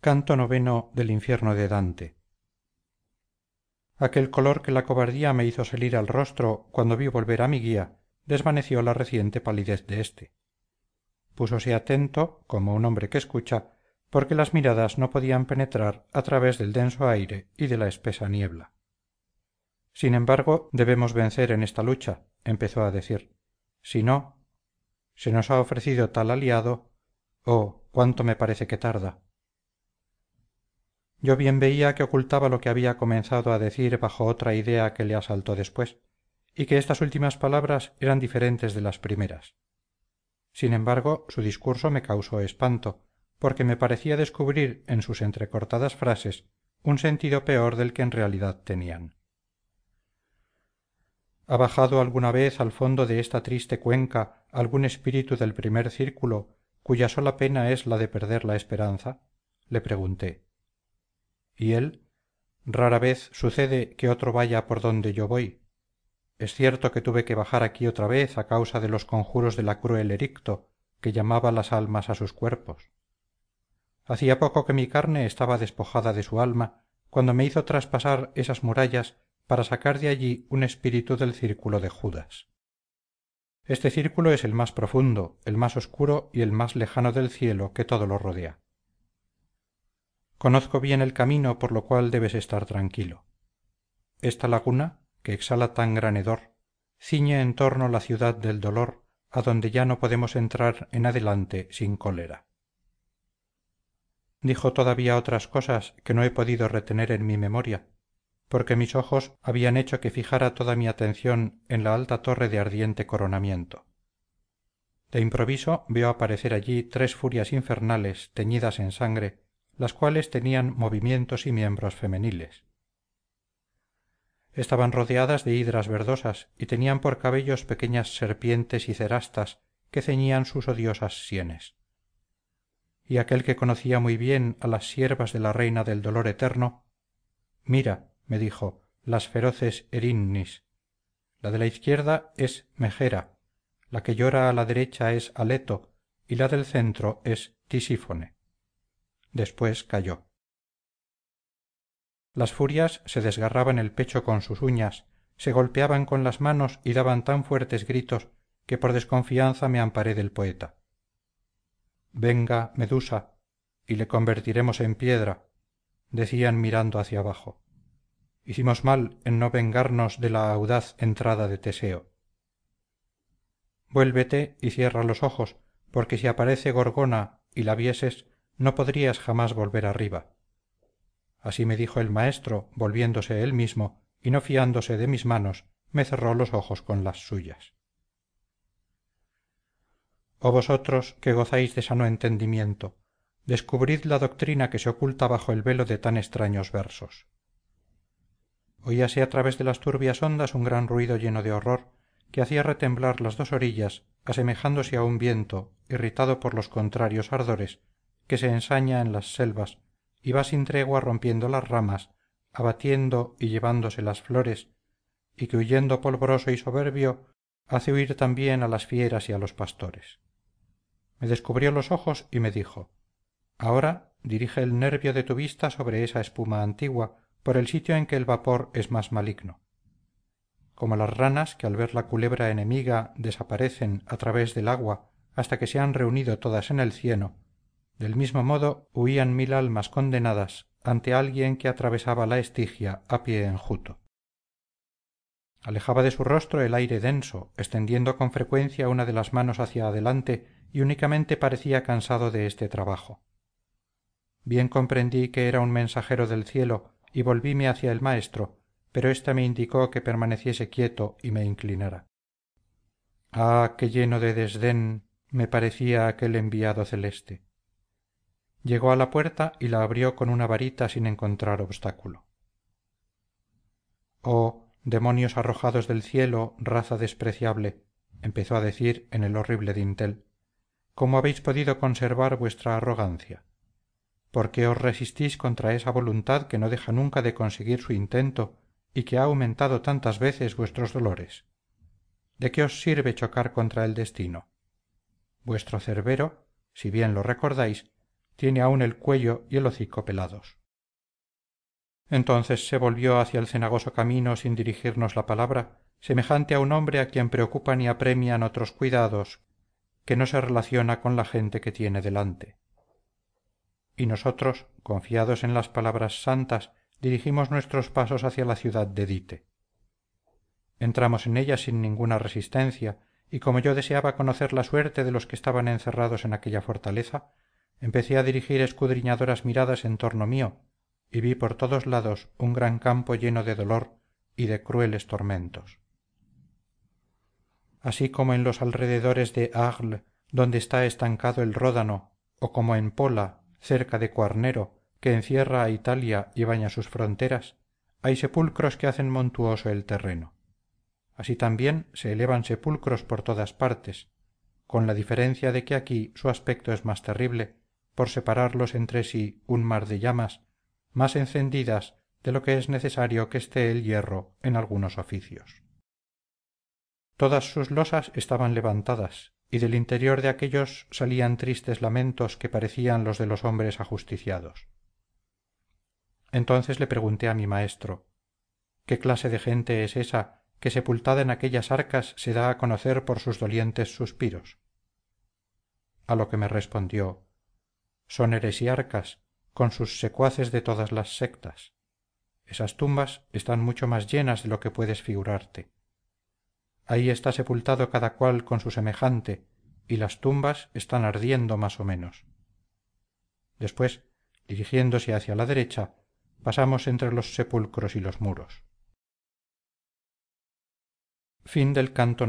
canto noveno del infierno de dante. Aquel color que la cobardía me hizo salir al rostro cuando vi volver a mi guía desvaneció la reciente palidez de éste púsose atento como un hombre que escucha porque las miradas no podían penetrar a través del denso aire y de la espesa niebla. Sin embargo debemos vencer en esta lucha empezó a decir. Si no se nos ha ofrecido tal aliado oh cuánto me parece que tarda yo bien veía que ocultaba lo que había comenzado a decir bajo otra idea que le asaltó después y que estas últimas palabras eran diferentes de las primeras. Sin embargo su discurso me causó espanto porque me parecía descubrir en sus entrecortadas frases un sentido peor del que en realidad tenían. Ha bajado alguna vez al fondo de esta triste cuenca algún espíritu del primer círculo cuya sola pena es la de perder la esperanza le pregunté y él rara vez sucede que otro vaya por donde yo voy. Es cierto que tuve que bajar aquí otra vez a causa de los conjuros de la cruel ericto que llamaba las almas a sus cuerpos. Hacía poco que mi carne estaba despojada de su alma cuando me hizo traspasar esas murallas para sacar de allí un espíritu del círculo de judas. Este círculo es el más profundo el más oscuro y el más lejano del cielo que todo lo rodea conozco bien el camino por lo cual debes estar tranquilo. Esta laguna que exhala tan gran hedor ciñe en torno la ciudad del dolor a donde ya no podemos entrar en adelante sin cólera. Dijo todavía otras cosas que no he podido retener en mi memoria porque mis ojos habían hecho que fijara toda mi atención en la alta torre de ardiente coronamiento. De improviso veo aparecer allí tres furias infernales teñidas en sangre las cuales tenían movimientos y miembros femeniles. Estaban rodeadas de hidras verdosas y tenían por cabellos pequeñas serpientes y cerastas que ceñían sus odiosas sienes. Y aquel que conocía muy bien a las siervas de la reina del dolor eterno mira me dijo las feroces erinnis. La de la izquierda es megera la que llora a la derecha es aleto y la del centro es tisífone después calló las furias se desgarraban el pecho con sus uñas se golpeaban con las manos y daban tan fuertes gritos que por desconfianza me amparé del poeta. Venga medusa y le convertiremos en piedra decían mirando hacia abajo. Hicimos mal en no vengarnos de la audaz entrada de teseo. Vuélvete y cierra los ojos porque si aparece gorgona y la vieses no podrías jamás volver arriba. Así me dijo el maestro volviéndose él mismo y no fiándose de mis manos me cerró los ojos con las suyas. Oh vosotros que gozáis de sano entendimiento descubrid la doctrina que se oculta bajo el velo de tan extraños versos. Oíase a través de las turbias ondas un gran ruido lleno de horror que hacía retemblar las dos orillas asemejándose a un viento irritado por los contrarios ardores que se ensaña en las selvas y va sin tregua rompiendo las ramas abatiendo y llevándose las flores y que huyendo polvoroso y soberbio hace huir también a las fieras y a los pastores. Me descubrió los ojos y me dijo ahora dirige el nervio de tu vista sobre esa espuma antigua por el sitio en que el vapor es más maligno. Como las ranas que al ver la culebra enemiga desaparecen a través del agua hasta que se han reunido todas en el cieno del mismo modo huían mil almas condenadas ante alguien que atravesaba la estigia a pie enjuto. Alejaba de su rostro el aire denso extendiendo con frecuencia una de las manos hacia adelante y únicamente parecía cansado de este trabajo. Bien comprendí que era un mensajero del cielo y volvíme hacia el maestro pero éste me indicó que permaneciese quieto y me inclinara. Ah qué lleno de desdén me parecía aquel enviado celeste llegó a la puerta y la abrió con una varita sin encontrar obstáculo. Oh demonios arrojados del cielo raza despreciable empezó a decir en el horrible dintel cómo habéis podido conservar vuestra arrogancia por qué os resistís contra esa voluntad que no deja nunca de conseguir su intento y que ha aumentado tantas veces vuestros dolores de qué os sirve chocar contra el destino vuestro cerbero si bien lo recordáis tiene aún el cuello y el hocico pelados. Entonces se volvió hacia el cenagoso camino sin dirigirnos la palabra semejante a un hombre a quien preocupan y apremian otros cuidados que no se relaciona con la gente que tiene delante. Y nosotros confiados en las palabras santas dirigimos nuestros pasos hacia la ciudad de dite. Entramos en ella sin ninguna resistencia y como yo deseaba conocer la suerte de los que estaban encerrados en aquella fortaleza empecé a dirigir escudriñadoras miradas en torno mío y vi por todos lados un gran campo lleno de dolor y de crueles tormentos. Así como en los alrededores de arles donde está estancado el ródano o como en pola cerca de cuarnero que encierra a italia y baña sus fronteras hay sepulcros que hacen montuoso el terreno. Así también se elevan sepulcros por todas partes con la diferencia de que aquí su aspecto es más terrible por separarlos entre sí un mar de llamas más encendidas de lo que es necesario que esté el hierro en algunos oficios. Todas sus losas estaban levantadas y del interior de aquéllos salían tristes lamentos que parecían los de los hombres ajusticiados. Entonces le pregunté a mi maestro qué clase de gente es esa que sepultada en aquellas arcas se da a conocer por sus dolientes suspiros a lo que me respondió son heresiarcas con sus secuaces de todas las sectas. Esas tumbas están mucho más llenas de lo que puedes figurarte. Ahí está sepultado cada cual con su semejante y las tumbas están ardiendo más o menos. Después dirigiéndose hacia la derecha pasamos entre los sepulcros y los muros. Canto